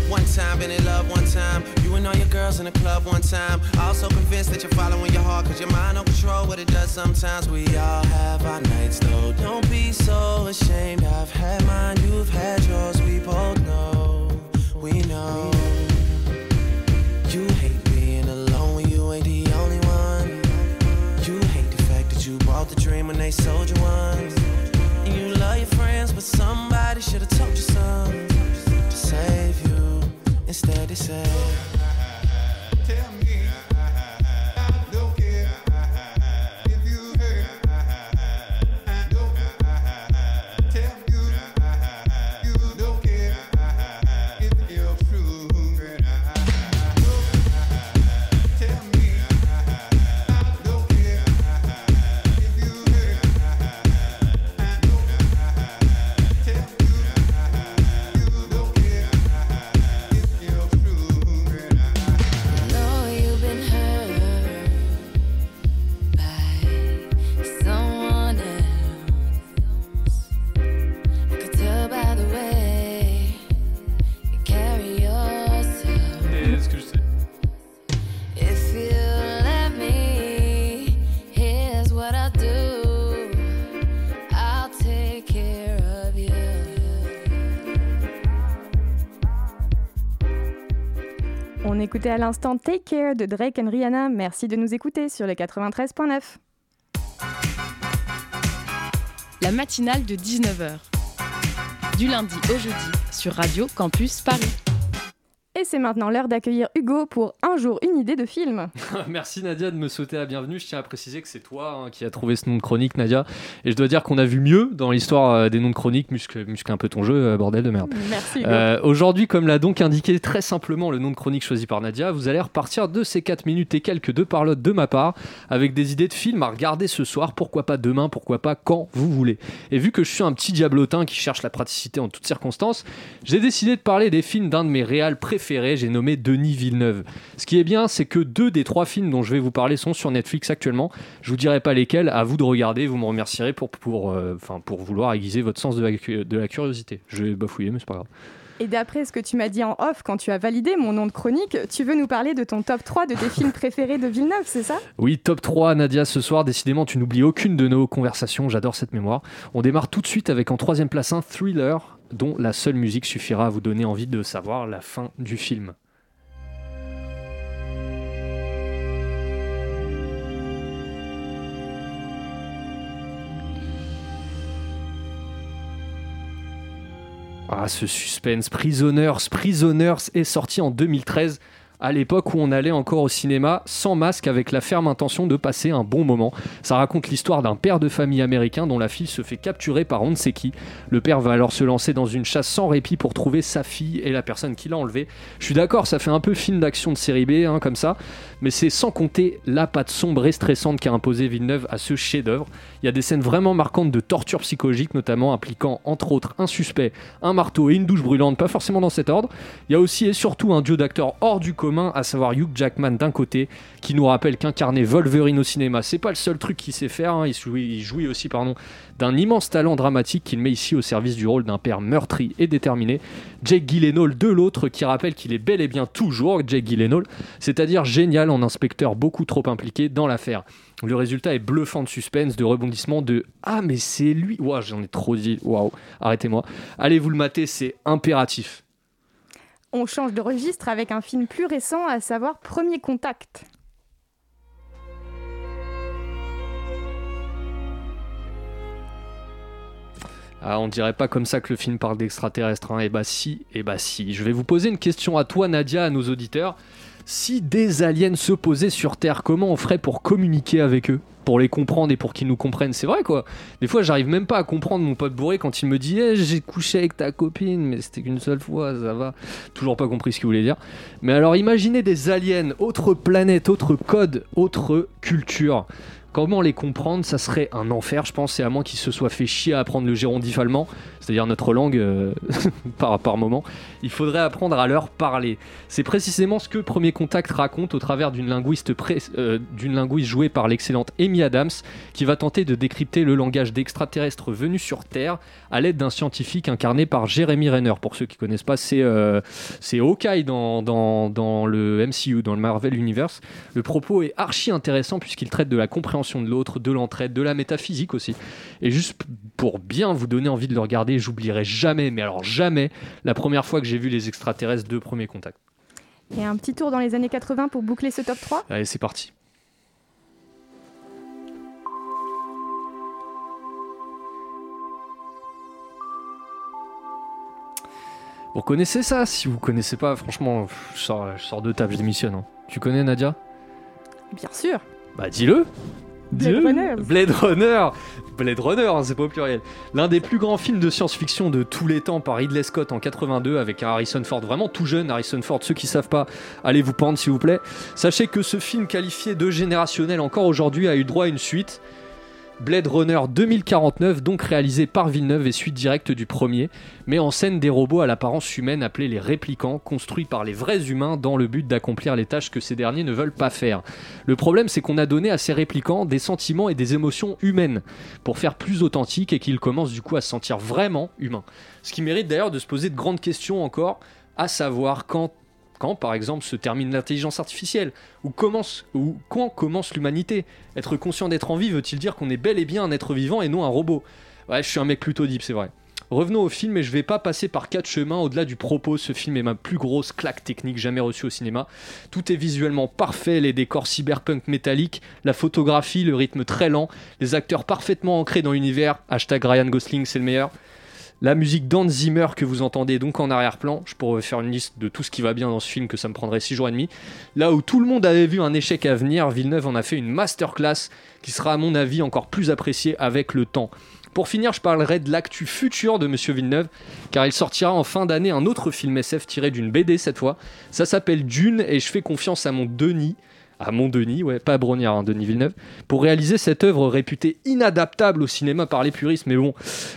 One time, been in love one time. You and all your girls in the club one time. Also convinced that you're following your heart, cause your mind don't control what it does sometimes. We all have our nights though. Don't be so ashamed. I've had mine, you've had yours, we both know we know. The dream when they sold you one. And you love your friends, but somebody should've told you something to save you. Instead, they say. Écoutait à l'instant Take Care de Drake and Rihanna. Merci de nous écouter sur le 93.9. La matinale de 19h. Du lundi au jeudi sur Radio Campus Paris. Et c'est maintenant l'heure d'accueillir Hugo pour Un jour, une idée de film. Merci Nadia de me sauter la bienvenue. Je tiens à préciser que c'est toi hein, qui as trouvé ce nom de chronique, Nadia. Et je dois dire qu'on a vu mieux dans l'histoire euh, des noms de chroniques. Muscle, muscle un peu ton jeu, euh, bordel de merde. Merci Hugo. Euh, Aujourd'hui, comme l'a donc indiqué très simplement le nom de chronique choisi par Nadia, vous allez repartir de ces 4 minutes et quelques de parlotte de ma part avec des idées de films à regarder ce soir, pourquoi pas demain, pourquoi pas quand vous voulez. Et vu que je suis un petit diablotin qui cherche la praticité en toutes circonstances, j'ai décidé de parler des films d'un de mes réals préférés, j'ai nommé Denis Villeneuve. Ce qui est bien, c'est que deux des trois films dont je vais vous parler sont sur Netflix actuellement. Je vous dirai pas lesquels, à vous de regarder, vous me remercierez pour, pour, euh, pour vouloir aiguiser votre sens de la, de la curiosité. Je vais bafouiller, mais c'est pas grave. Et d'après ce que tu m'as dit en off quand tu as validé mon nom de chronique, tu veux nous parler de ton top 3 de tes films préférés de Villeneuve, c'est ça? Oui, top 3, Nadia, ce soir. Décidément, tu n'oublies aucune de nos conversations. J'adore cette mémoire. On démarre tout de suite avec en troisième place un thriller dont la seule musique suffira à vous donner envie de savoir la fin du film. Ah, ce suspense. Prisoners. Prisoners est sorti en 2013 à l'époque où on allait encore au cinéma sans masque avec la ferme intention de passer un bon moment. Ça raconte l'histoire d'un père de famille américain dont la fille se fait capturer par on ne sait qui. Le père va alors se lancer dans une chasse sans répit pour trouver sa fille et la personne qui l'a enlevée. Je suis d'accord, ça fait un peu film d'action de série B, hein, comme ça, mais c'est sans compter la patte sombre et stressante qu'a imposé Villeneuve à ce chef-d'œuvre. Il y a des scènes vraiment marquantes de torture psychologique, notamment impliquant entre autres un suspect, un marteau et une douche brûlante, pas forcément dans cet ordre. Il y a aussi et surtout un duo d'acteurs hors du commun, à savoir Hugh Jackman d'un côté, qui nous rappelle qu'incarner Wolverine au cinéma, c'est pas le seul truc qu'il sait faire. hein. Il, jouit, aussi pardon, d'un immense talent dramatique qu'il met ici au service du rôle d'un père meurtri et déterminé. Jake Gyllenhaal de l'autre, qui rappelle qu'il est bel et bien toujours Jake Gyllenhaal, c'est-à-dire génial en inspecteur beaucoup trop impliqué dans l'affaire. Le résultat est bluffant de suspense, de rebondissement, de Ah, mais c'est lui Ouah, j'en ai trop dit, waouh, arrêtez-moi. Allez vous le mater, c'est impératif. On change de registre avec un film plus récent, à savoir Premier Contact. Ah, on dirait pas comme ça que le film parle d'extraterrestres. Hein. Eh bah si, eh bah si. Je vais vous poser une question à toi, Nadia, à nos auditeurs. Si des aliens se posaient sur Terre, comment on ferait pour communiquer avec eux Pour les comprendre et pour qu'ils nous comprennent? C'est vrai quoi. Des fois, j'arrive même pas à comprendre mon pote bourré quand il me dit Eh, J'ai couché avec ta copine, mais c'était qu'une seule fois, ça va. Toujours pas compris ce qu'il voulait dire. Mais alors, imaginez des aliens, autre planète, autre code, autre culture. Comment les comprendre? Ça serait un enfer, je pense, et à moins qu'ils se soient fait chier à apprendre le gérondif allemand, c'est-à-dire notre langue euh, par, par moment. Il faudrait apprendre à leur parler. C'est précisément ce que Premier Contact raconte au travers d'une linguiste, euh, linguiste jouée par l'excellente Amy Adams, qui va tenter de décrypter le langage d'extraterrestres venus sur Terre à l'aide d'un scientifique incarné par Jeremy Renner. Pour ceux qui connaissent pas, c'est euh, Hawkeye dans, dans, le MCU, dans le Marvel Universe. Le propos est archi intéressant puisqu'il traite de la compréhension de l'autre, de l'entraide, de la métaphysique aussi. Et juste pour bien vous donner envie de le regarder, j'oublierai jamais, mais alors jamais, la première fois que j'ai vu les extraterrestres de premier contact. Et un petit tour dans les années 80 pour boucler ce top 3 Allez, c'est parti. Vous connaissez ça? Si vous connaissez pas, franchement, pff, je sors, je sors de table, je démissionne. hein. Tu connais Nadia? Bien sûr. Bah dis-le Blade. Runner. Blade Runner Blade Runner, hein, c'est pas au pluriel. L'un des plus grands films de science-fiction de tous les temps par Ridley Scott en 82 avec Harrison Ford vraiment tout jeune. Harrison Ford, ceux qui savent pas, allez vous pendre s'il vous plaît. Sachez que ce film qualifié de générationnel encore aujourd'hui a eu droit à une suite. Blade Runner 2049, donc réalisé par Villeneuve et suite directe du premier, met en scène des robots à l'apparence humaine appelés les réplicants, construits par les vrais humains dans le but d'accomplir les tâches que ces derniers ne veulent pas faire. Le problème, c'est qu'on a donné à ces réplicants des sentiments et des émotions humaines pour faire plus authentique et qu'ils commencent du coup à se sentir vraiment humains. Ce qui mérite d'ailleurs de se poser de grandes questions encore, à savoir quand, par exemple se termine l'intelligence artificielle ou, commence, ou quand commence l'humanité. Être conscient d'être en vie veut-il dire qu'on est bel et bien un être vivant et non un robot Ouais, je suis un mec plutôt deep, c'est vrai. Revenons au film et je vais pas passer par quatre chemins au-delà du propos. Ce film est ma plus grosse claque technique jamais reçue au cinéma. Tout est visuellement parfait, les décors cyberpunk métalliques, la photographie, le rythme très lent, les acteurs parfaitement ancrés dans l'univers. Hashtag Ryan Gosling, c'est le meilleur. La musique d'Hans Zimmer que vous entendez donc en arrière-plan, je pourrais faire une liste de tout ce qui va bien dans ce film que ça me prendrait 6 jours et demi. Là où tout le monde avait vu un échec à venir, Villeneuve en a fait une masterclass qui sera à mon avis encore plus appréciée avec le temps. Pour finir, je parlerai de l'actu futur de Monsieur Villeneuve, car il sortira en fin d'année un autre film SF tiré d'une BD cette fois. Ça s'appelle Dune et je fais confiance à mon Denis, à mon Denis, ouais, pas à Brognard, hein, Denis Villeneuve, pour réaliser cette œuvre réputée inadaptable au cinéma par les puristes. Mais bon,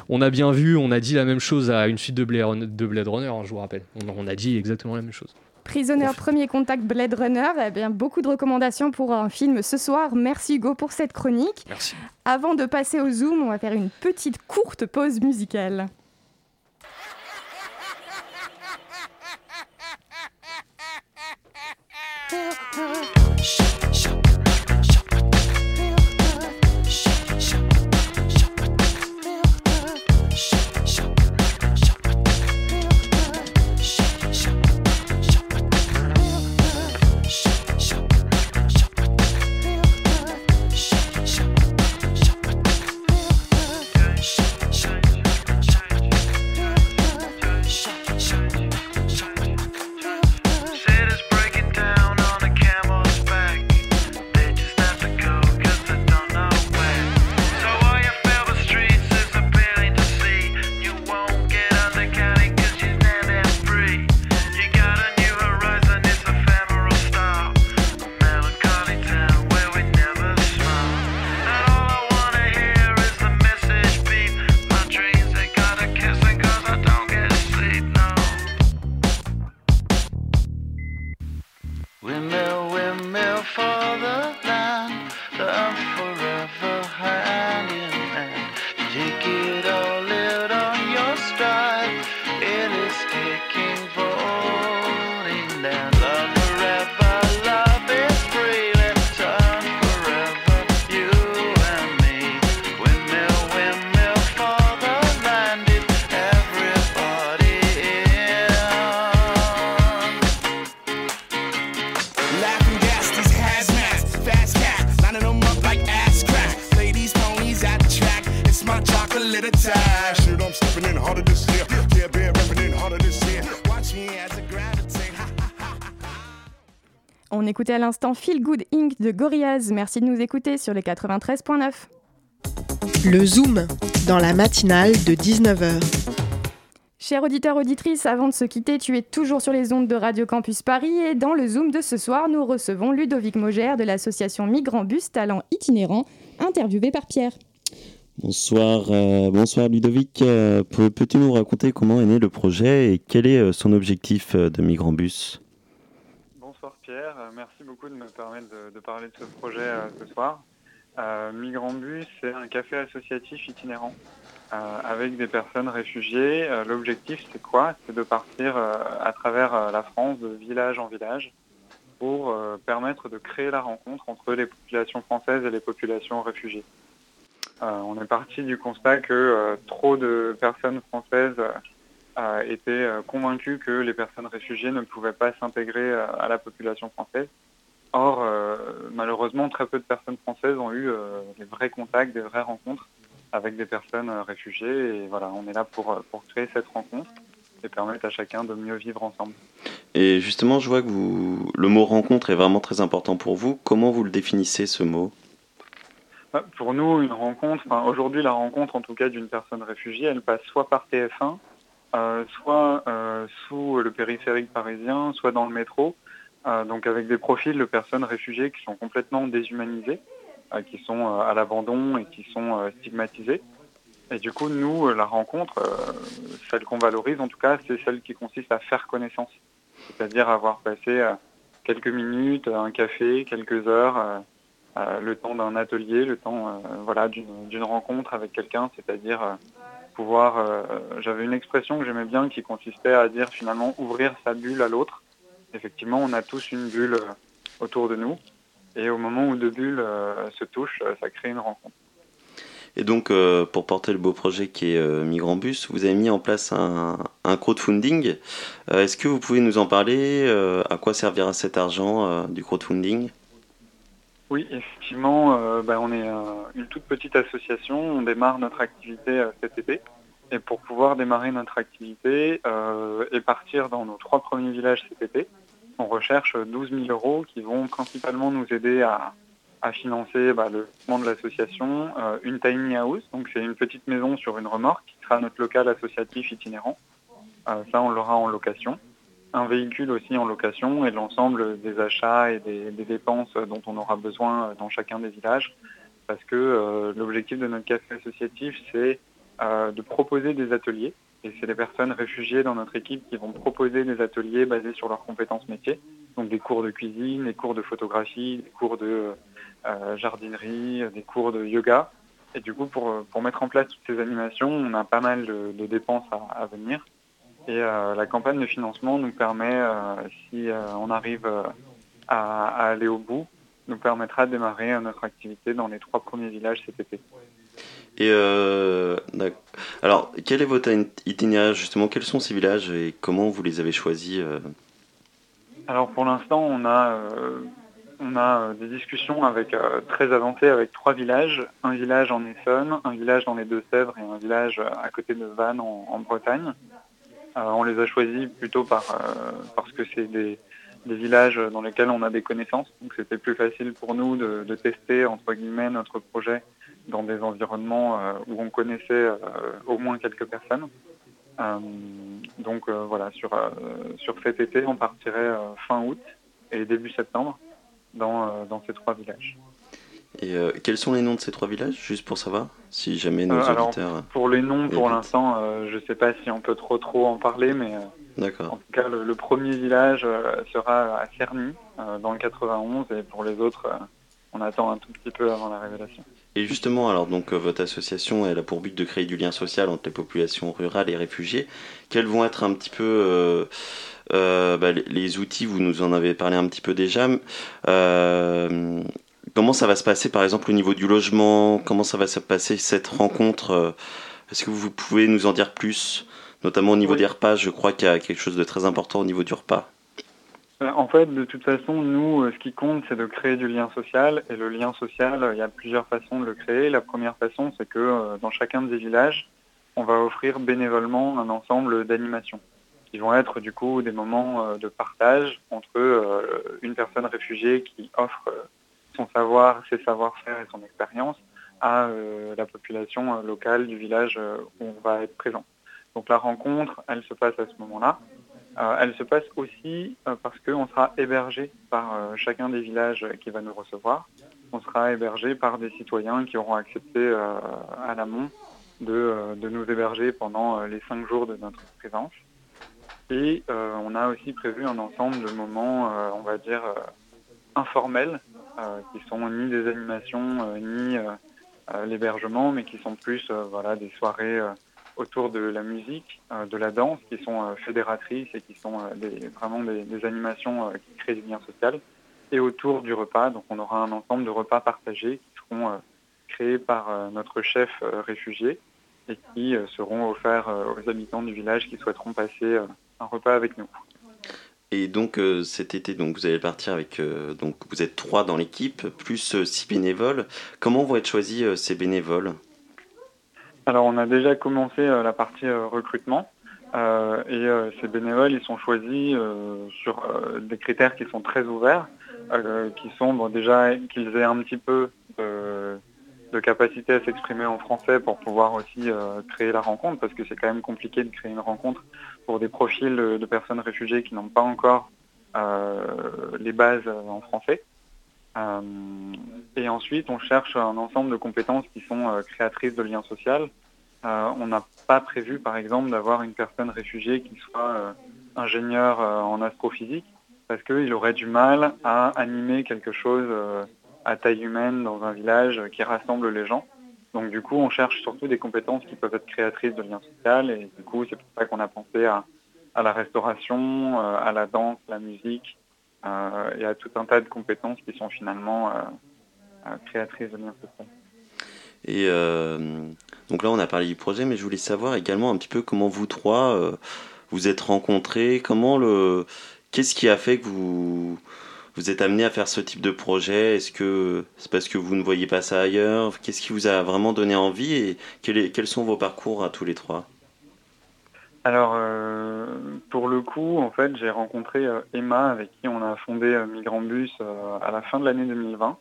on a bien vu, on a dit la même chose à une suite de Blade, de Blade Runner, hein, je vous rappelle. On, on a dit exactement la même chose. Prisoner, premier contact Blade Runner, eh bien, beaucoup de recommandations pour un film ce soir. Merci Hugo pour cette chronique. Merci. Avant de passer au Zoom, on va faire une petite courte pause musicale. Shut, up. À l'instant Feel Good Inc. de Gorillaz. Merci de nous écouter sur les 93.9. Le Zoom, dans la matinale de 19h. Chers auditeurs, auditrices, avant de se quitter, tu es toujours sur les ondes de Radio Campus Paris et dans le Zoom de ce soir, nous recevons Ludovic Mogère de l'association Migrant Bus Talent Itinérant, interviewé par Pierre. Bonsoir, euh, bonsoir Ludovic. Euh, peux- Peux-tu nous raconter comment est né le projet et quel est euh, son objectif de Migrambus Bonsoir Pierre, Euh, merci beaucoup de me permettre de, parler de ce projet euh, ce soir. Euh, Migrambus, c'est un café associatif itinérant avec des personnes réfugiées. L'objectif, c'est quoi? C'est de partir à travers la France, de village en village, pour permettre de créer la rencontre entre les populations françaises et les populations réfugiées. On est parti du constat que trop de personnes françaises étaient euh, convaincus que les personnes réfugiées ne pouvaient pas s'intégrer euh, à la population française. Or, euh, malheureusement, très peu de personnes françaises ont eu des vrais contacts, des vraies rencontres avec des personnes réfugiées. Et voilà, on est là pour, pour créer cette rencontre et permettre à chacun de mieux vivre ensemble. Et justement, je vois que vous, le mot rencontre est vraiment très important pour vous. Comment vous le définissez ce mot? Euh, Pour nous, une rencontre, enfin, aujourd'hui, la rencontre, en tout cas, d'une personne réfugiée, elle passe soit par TF1, euh, soit euh, sous le périphérique parisien, soit dans le métro, euh, donc avec des profils de personnes réfugiées qui sont complètement déshumanisées, euh, qui sont euh, à l'abandon et qui sont euh, stigmatisées. Et du coup, nous, euh, la rencontre, euh, celle qu'on valorise, en tout cas, c'est celle qui consiste à faire connaissance, c'est-à-dire avoir passé euh, quelques minutes, un café, quelques heures. euh, euh, le temps d'un atelier, le temps euh, voilà, d'une rencontre avec quelqu'un, c'est-à-dire euh, pouvoir... euh, J'avais une expression que j'aimais bien qui consistait à dire finalement ouvrir sa bulle à l'autre. Effectivement, on a tous une bulle euh, autour de nous, et au moment où deux bulles euh, se touchent, ça crée une rencontre. Et donc, pour porter le beau projet qui est euh, Migrambus, vous avez mis en place un, un crowdfunding. Est-ce que vous pouvez nous en parler À quoi servira cet argent du crowdfunding? Oui, effectivement, euh, bah, on est euh, une toute petite association. On démarre notre activité euh, cet été. Et pour pouvoir démarrer notre activité et partir dans nos trois premiers villages cet été, on recherche 12 000 euros qui vont principalement nous aider à, financer bah, le lancement de l'association, une tiny house, donc c'est une petite maison sur une remorque qui sera notre local associatif itinérant. Ça, on l'aura en location. Un véhicule aussi en location et l'ensemble des achats et des, dépenses dont on aura besoin dans chacun des villages. Parce que euh, l'objectif de notre café associatif, c'est euh, de proposer des ateliers. Et c'est les personnes réfugiées dans notre équipe qui vont proposer des ateliers basés sur leurs compétences métiers. Donc des cours de cuisine, des cours de photographie, des cours de euh, jardinerie, des cours de yoga. Et du coup, pour, pour mettre en place toutes ces animations, on a pas mal de, dépenses à venir. Et euh, la campagne de financement nous permet, euh, si euh, on arrive à, à aller au bout, nous permettra de démarrer notre activité dans les trois premiers villages cet été. Et euh, alors, quel est votre itinéraire justement? Quels sont ces villages et comment vous les avez choisis Alors pour l'instant, on a, euh, on a des discussions avec, euh, très avancées avec trois villages. Un village en Essonne, un village dans les Deux-Sèvres et un village à côté de Vannes en, en Bretagne. Euh, on les a choisis plutôt euh, parce que c'est des, villages dans lesquels on a des connaissances. Donc c'était plus facile pour nous de, tester entre guillemets notre projet dans des environnements euh, où on connaissait au moins quelques personnes. Donc voilà, sur, cet été, on partirait fin août et début septembre dans ces trois villages. Et euh, quels sont les noms de ces trois villages, juste pour savoir, si jamais nos Euh, alors, auditeurs... pour les noms, pour l'instant, euh, je ne sais pas si on peut trop trop en parler, mais euh, en tout cas, le, le premier village euh, sera à Cerny, euh, dans le 91, et pour les autres, euh, on attend un tout petit peu avant la révélation. Et justement, alors donc euh, votre association, elle a pour but de créer du lien social entre les populations rurales et réfugiés. Quels vont être un petit peu euh, euh, bah, les, les outils Vous nous en avez parlé un petit peu déjà. Euh, comment ça va se passer, par exemple, au niveau du logement? Comment ça va se passer cette rencontre euh, Est-ce que vous pouvez nous en dire plus? Notamment au niveau Oui. des repas, je crois qu'il y a quelque chose de très important au niveau du repas. Euh, En fait, de toute façon, nous, euh, ce qui compte, c'est de créer du lien social. Et le lien social, il y a plusieurs façons de le créer. La première façon, c'est que dans chacun des villages, on va offrir bénévolement un ensemble d'animations qui vont être du coup des moments de partage entre une personne réfugiée qui offre son savoir, ses savoir-faire et son expérience à euh, la population euh, locale du village euh, où on va être présent. Donc la rencontre, elle se passe à ce moment-là. Elle se passe aussi euh, parce qu'on sera hébergé par chacun des villages qui va nous recevoir. On sera hébergé par des citoyens qui auront accepté à l'amont de, de nous héberger pendant les cinq jours de notre présence. Et on a aussi prévu un ensemble de moments, on va dire, informels, qui sont ni des animations, euh, ni euh, euh, l'hébergement, mais qui sont plus euh, voilà, des soirées euh, autour de la musique, euh, de la danse, qui sont euh, fédératrices et qui sont euh, vraiment des, animations euh, qui créent du lien social, et autour du repas. Donc on aura un ensemble de repas partagés qui seront euh, créés par euh, notre chef euh, réfugié et qui euh, seront offerts euh, aux habitants du village qui souhaiteront passer euh, un repas avec nous. Et donc euh, cet été, donc vous allez partir avec, euh, donc vous êtes trois dans l'équipe, plus euh, six bénévoles. Comment vont être choisis ces bénévoles? Alors on a déjà commencé la partie recrutement et ces bénévoles ils sont choisis sur des critères qui sont très ouverts, qui sont déjà qu'ils aient un petit peu de, capacité à s'exprimer en français pour pouvoir aussi créer la rencontre parce que c'est quand même compliqué de créer une rencontre pour des profils de, personnes réfugiées qui n'ont pas encore euh, les bases en français. Euh, et ensuite, on cherche un ensemble de compétences qui sont euh, créatrices de liens sociaux. On n'a pas prévu, par exemple, d'avoir une personne réfugiée qui soit ingénieur en astrophysique, parce qu'il aurait du mal à animer quelque chose à taille humaine dans un village qui rassemble les gens. Donc du coup, on cherche surtout des compétences qui peuvent être créatrices de liens sociaux, et du coup, c'est pour ça qu'on a pensé à, la restauration, euh, à la danse, la musique, euh, et à tout un tas de compétences qui sont finalement euh, créatrices de liens sociaux. Et donc là, on a parlé du projet, mais je voulais savoir également un petit peu comment vous trois vous êtes rencontrés, comment le, qu'est-ce qui a fait que vous vous êtes amené à faire ce type de projet Est-ce que c'est parce que vous ne voyez pas ça ailleurs? Qu'est-ce qui vous a vraiment donné envie et quels sont vos parcours à tous les trois? Alors, euh, pour le coup, en fait, j'ai rencontré euh, Emma, avec qui on a fondé euh, Migrambus euh, à la fin de l'année 2020.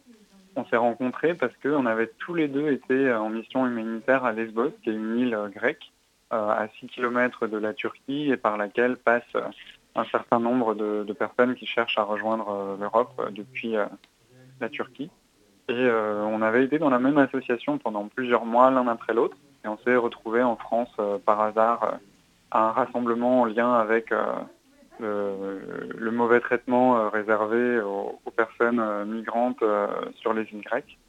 On s'est rencontrés parce qu'on avait tous les deux été en mission humanitaire à Lesbos, qui est une île grecque, à 6 km de la Turquie et par laquelle passe un certain nombre de, personnes qui cherchent à rejoindre euh, l'Europe euh, depuis euh, la Turquie. Et on avait été dans la même association pendant plusieurs mois l'un après l'autre. Et on s'est retrouvés en France par hasard à un rassemblement en lien avec le, mauvais traitement réservé aux, aux personnes migrantes sur les îles grecques.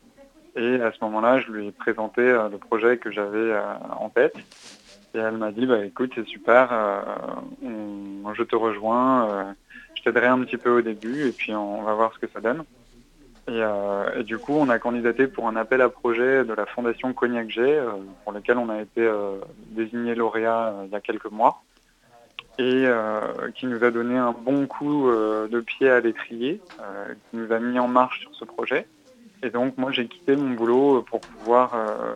Et à ce moment-là, je lui ai présenté le projet que j'avais en tête. Et elle m'a dit, bah, écoute, c'est super, euh, je te rejoins, euh, je t'aiderai un petit peu au début et puis on va voir ce que ça donne. Et, euh, du coup, on a candidaté pour un appel à projet de la Fondation Cognac G, pour lequel on a été désigné lauréat il y a quelques mois, et qui nous a donné un bon coup de pied à l'étrier, qui nous a mis en marche sur ce projet. Et donc, moi, j'ai quitté mon boulot pour pouvoir euh,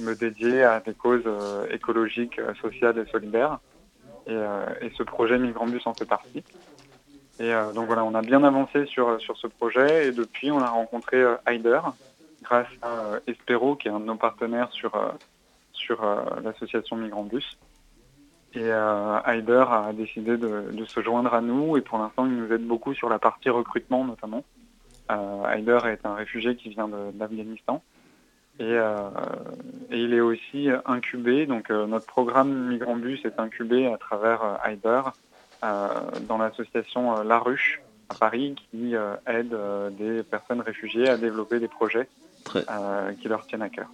me dédier à des causes euh, écologiques, euh, sociales et solidaires. Et, euh, et ce projet Migrambus en fait partie. Et euh, donc voilà, on a bien avancé sur, sur ce projet et depuis on a rencontré euh, Heider grâce à euh, Espero qui est un de nos partenaires sur, euh, sur euh, l'association Migrambus. Et euh, Heider a décidé de, de se joindre à nous et pour l'instant il nous aide beaucoup sur la partie recrutement notamment. Euh, Heider est un réfugié qui vient d'Afghanistan. Et, euh, et il est aussi incubé, donc euh, notre programme Migrambus est incubé à travers euh, dans l'association La Ruche à Paris qui aide des personnes réfugiées à développer des projets qui leur tiennent à cœur.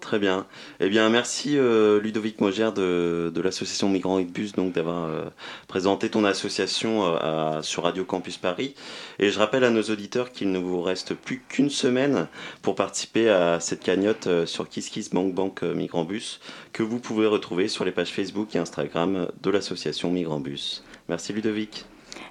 Très bien. Eh bien, merci euh, Ludovic Mogère de, l'association Migrants Bus d'avoir euh, présenté ton association euh, sur Radio Campus Paris. Et je rappelle à nos auditeurs qu'il ne vous reste plus qu'une semaine pour participer à cette cagnotte sur KissKissBankBank euh, Migrant Bus que vous pouvez retrouver sur les pages Facebook et Instagram de l'association Migrant Bus. Merci Ludovic.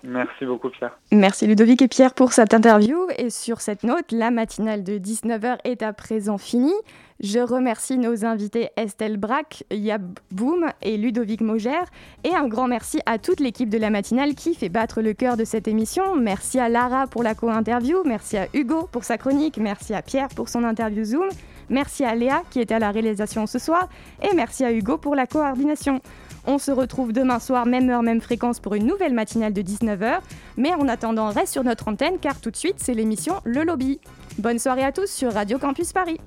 Merci beaucoup Pierre. Merci Ludovic et Pierre pour cette interview. Et sur cette note, la matinale de 19h est à présent finie. Je remercie nos invités Estelle Braque, Yab Boum et Ludovic Mogère. Et un grand merci à toute l'équipe de la matinale qui fait battre le cœur de cette émission. Merci à Lara pour la co-interview. Merci à Hugo pour sa chronique. Merci à Pierre pour son interview Zoom. Merci à Léa qui était à la réalisation ce soir. Et merci à Hugo pour la coordination. On se retrouve demain soir, même heure, même fréquence pour une nouvelle matinale de 19h. Mais en attendant, reste sur notre antenne car tout de suite, c'est l'émission Le Lobby. Bonne soirée à tous sur Radio Campus Paris.